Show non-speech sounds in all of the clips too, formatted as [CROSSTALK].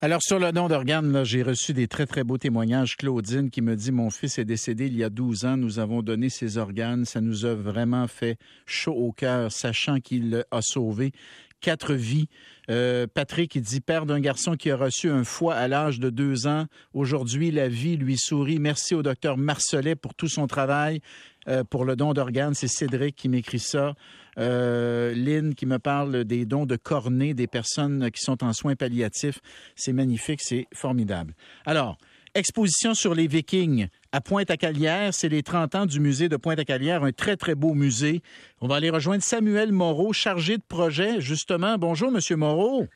Alors, sur le don d'organes, j'ai reçu des très, très beaux témoignages. Claudine qui me dit Mon fils est décédé il y a 12 ans. Nous avons donné ses organes. Ça nous a vraiment fait chaud au cœur, sachant qu'il a sauvé quatre vies. Euh, Patrick, il dit Père d'un garçon qui a reçu un foie à l'âge de deux ans. Aujourd'hui, la vie lui sourit. Merci au docteur Marcelet pour tout son travail. Euh, pour le don d'organes. C'est Cédric qui m'écrit ça. Euh, Lynn qui me parle des dons de cornée des personnes qui sont en soins palliatifs. C'est magnifique, c'est formidable. Alors, exposition sur les Vikings à Pointe-à-Calière. C'est les 30 ans du musée de Pointe-à-Calière, un très, très beau musée. On va aller rejoindre Samuel Moreau, chargé de projet, justement. Bonjour, Monsieur Moreau.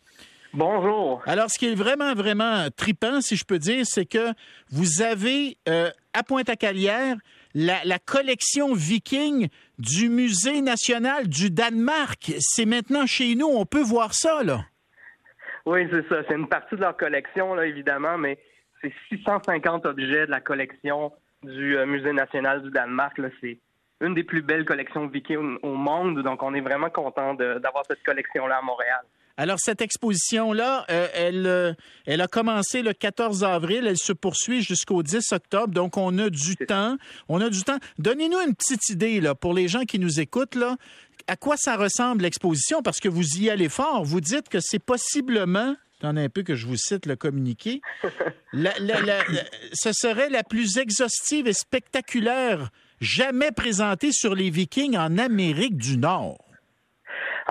Bonjour. Alors, ce qui est vraiment, vraiment tripant, si je peux dire, c'est que vous avez euh, à Pointe-à-Calière la, collection viking du Musée national du Danemark. C'est maintenant chez nous. On peut voir ça, là. Oui, c'est ça. C'est une partie de leur collection, là, évidemment, mais c'est 650 objets de la collection du euh, Musée national du Danemark. C'est une des plus belles collections vikings au monde. Donc, on est vraiment content d'avoir cette collection-là à Montréal. Alors, cette exposition-là, euh, elle, euh, elle a commencé le 14 avril, elle se poursuit jusqu'au 10 octobre, donc on a du temps. On a du temps. Donnez-nous une petite idée, là, pour les gens qui nous écoutent, là, à quoi ça ressemble l'exposition, parce que vous y allez fort. Vous dites que c'est possiblement Attendez un peu que je vous cite le communiqué. [LAUGHS] ce serait la plus exhaustive et spectaculaire jamais présentée sur les Vikings en Amérique du Nord.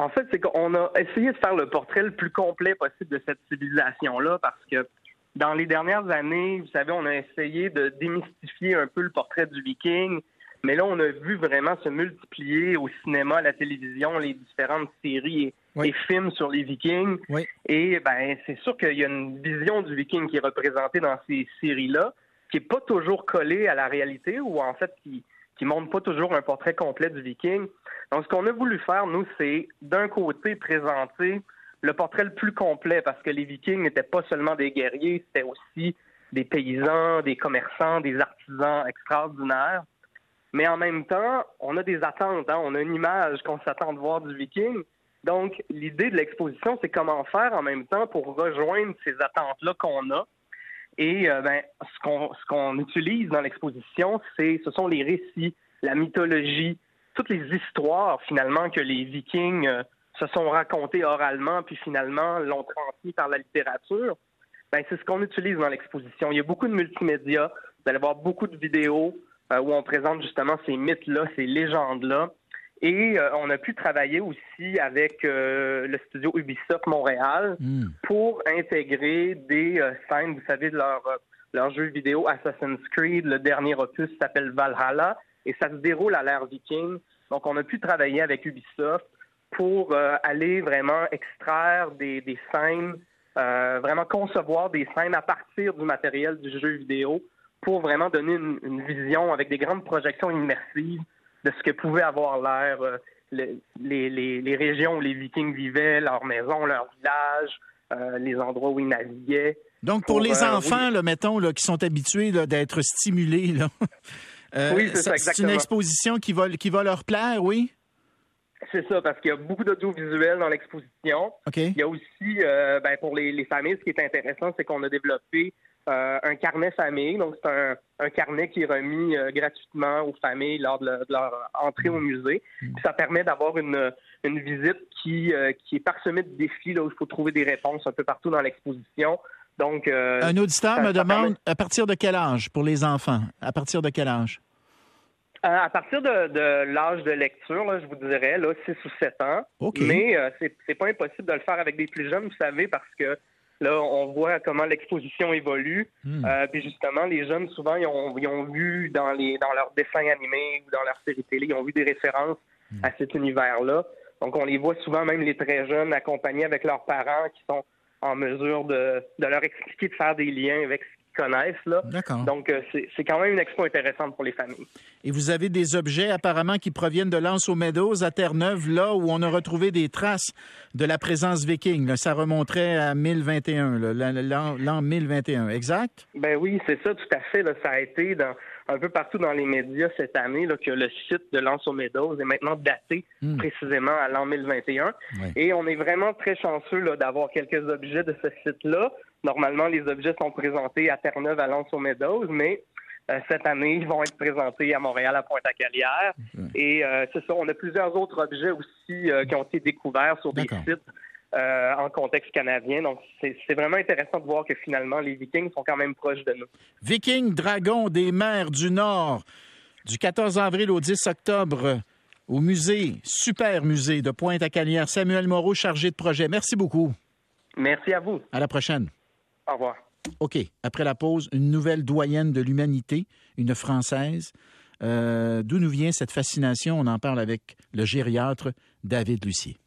En fait, c'est qu'on a essayé de faire le portrait le plus complet possible de cette civilisation-là parce que dans les dernières années, vous savez, on a essayé de démystifier un peu le portrait du viking, mais là, on a vu vraiment se multiplier au cinéma, à la télévision, les différentes séries et, films sur les vikings. Et ben, c'est sûr qu'il y a une vision du viking qui est représentée dans ces séries-là, qui n'est pas toujours collée à la réalité ou en fait qui qui montre pas toujours un portrait complet du viking. Donc, ce qu'on a voulu faire, nous, c'est d'un côté présenter le portrait le plus complet parce que les vikings n'étaient pas seulement des guerriers, c'était aussi des paysans, des commerçants, des artisans extraordinaires. Mais en même temps, on a des attentes, hein. on a une image qu'on s'attend de voir du viking. Donc, l'idée de l'exposition, c'est comment faire en même temps pour rejoindre ces attentes-là qu'on a et euh, ben, ce qu'on utilise dans l'exposition, c'est ce sont les récits, la mythologie, toutes les histoires finalement que les Vikings euh, se sont racontées oralement, puis finalement l'ont transmis par la littérature. Ben, c'est ce qu'on utilise dans l'exposition. Il y a beaucoup de multimédia. Vous allez voir beaucoup de vidéos euh, où on présente justement ces mythes-là, ces légendes-là. Et euh, on a pu travailler aussi avec euh, le studio Ubisoft Montréal hmm. pour intégrer des euh, scènes, vous savez, de leur, leur jeu vidéo Assassin's Creed. Le dernier opus s'appelle Valhalla et ça se déroule à l'ère viking. Donc, on a pu travailler avec Ubisoft pour aller vraiment extraire des, des scènes, vraiment concevoir des scènes à partir du matériel du jeu vidéo pour vraiment donner une, une vision avec des grandes projections immersives de ce que pouvait avoir l'air euh, les, les, régions où les Vikings vivaient, leurs maisons, leurs villages, euh, les endroits où ils naviguaient. Donc, pour, les euh, enfants, là, mettons, là, qui sont habitués d'être stimulés, là, oui, c'est C'est une exposition qui va, qui va leur plaire, oui? C'est ça, parce qu'il y a beaucoup d'audiovisuels dans l'exposition. Il y a aussi, ben, pour les, les, familles, ce qui est intéressant, c'est qu'on a développé euh, un carnet famille. Donc, c'est un, carnet qui est remis euh, gratuitement aux familles lors de, leur entrée au musée. Mm. ça permet d'avoir une, visite qui, euh, qui est parsemée de défis, là, où il faut trouver des réponses un peu partout dans l'exposition. Donc, un auditeur me demande à partir de quel âge pour les enfants? À partir de quel âge? à partir de, l'âge de lecture, je vous dirais, là, 6 ou 7 ans. Mais c'est, c'est pas impossible de le faire avec des plus jeunes, vous savez, parce que Là, on voit comment l'exposition évolue. Hmm. Euh, puis justement, les jeunes, souvent, ils ont, vu dans, les, dans leurs dessins animés ou dans leurs séries télé, ils ont vu des références hmm. à cet univers-là. Donc, on les voit souvent, même les très jeunes, accompagnés avec leurs parents qui sont en mesure de, de leur expliquer, de faire des liens avec ce connaissent. Là. Donc, euh, c'est quand même une expo intéressante pour les familles. Et vous avez des objets apparemment qui proviennent de l'Anse aux Meadows à Terre-Neuve, là où on a retrouvé des traces de la présence viking. Ça remonterait à 1021, l'an 1021, exact? Ben oui, c'est ça, tout à fait. Ça a été dans, un peu partout dans les médias cette année là, que le site de l'Anse aux Meadows est maintenant daté hmm. précisément à l'an 1021. Et on est vraiment très chanceux d'avoir quelques objets de ce site-là. normalement, les objets sont présentés à Terre-Neuve, à Lens aux Meadows, mais euh, cette année, ils vont être présentés à Montréal, à Pointe-à-Calière. Et euh, c'est ça, on a plusieurs autres objets aussi euh, qui ont été découverts sur des sites en contexte canadien. Donc, c'est vraiment intéressant de voir que finalement, les Vikings sont quand même proches de nous. Vikings, dragons des mers du Nord, du 14 avril au 10 octobre au musée, super musée de Pointe-à-Calière. Samuel Moreau, chargé de projet. Merci beaucoup. Merci à vous. À la prochaine. Au revoir. OK. Après la pause, une nouvelle doyenne de l'humanité, une Française. Euh, d'où nous vient cette fascination? On en parle avec le gériatre David Lucier.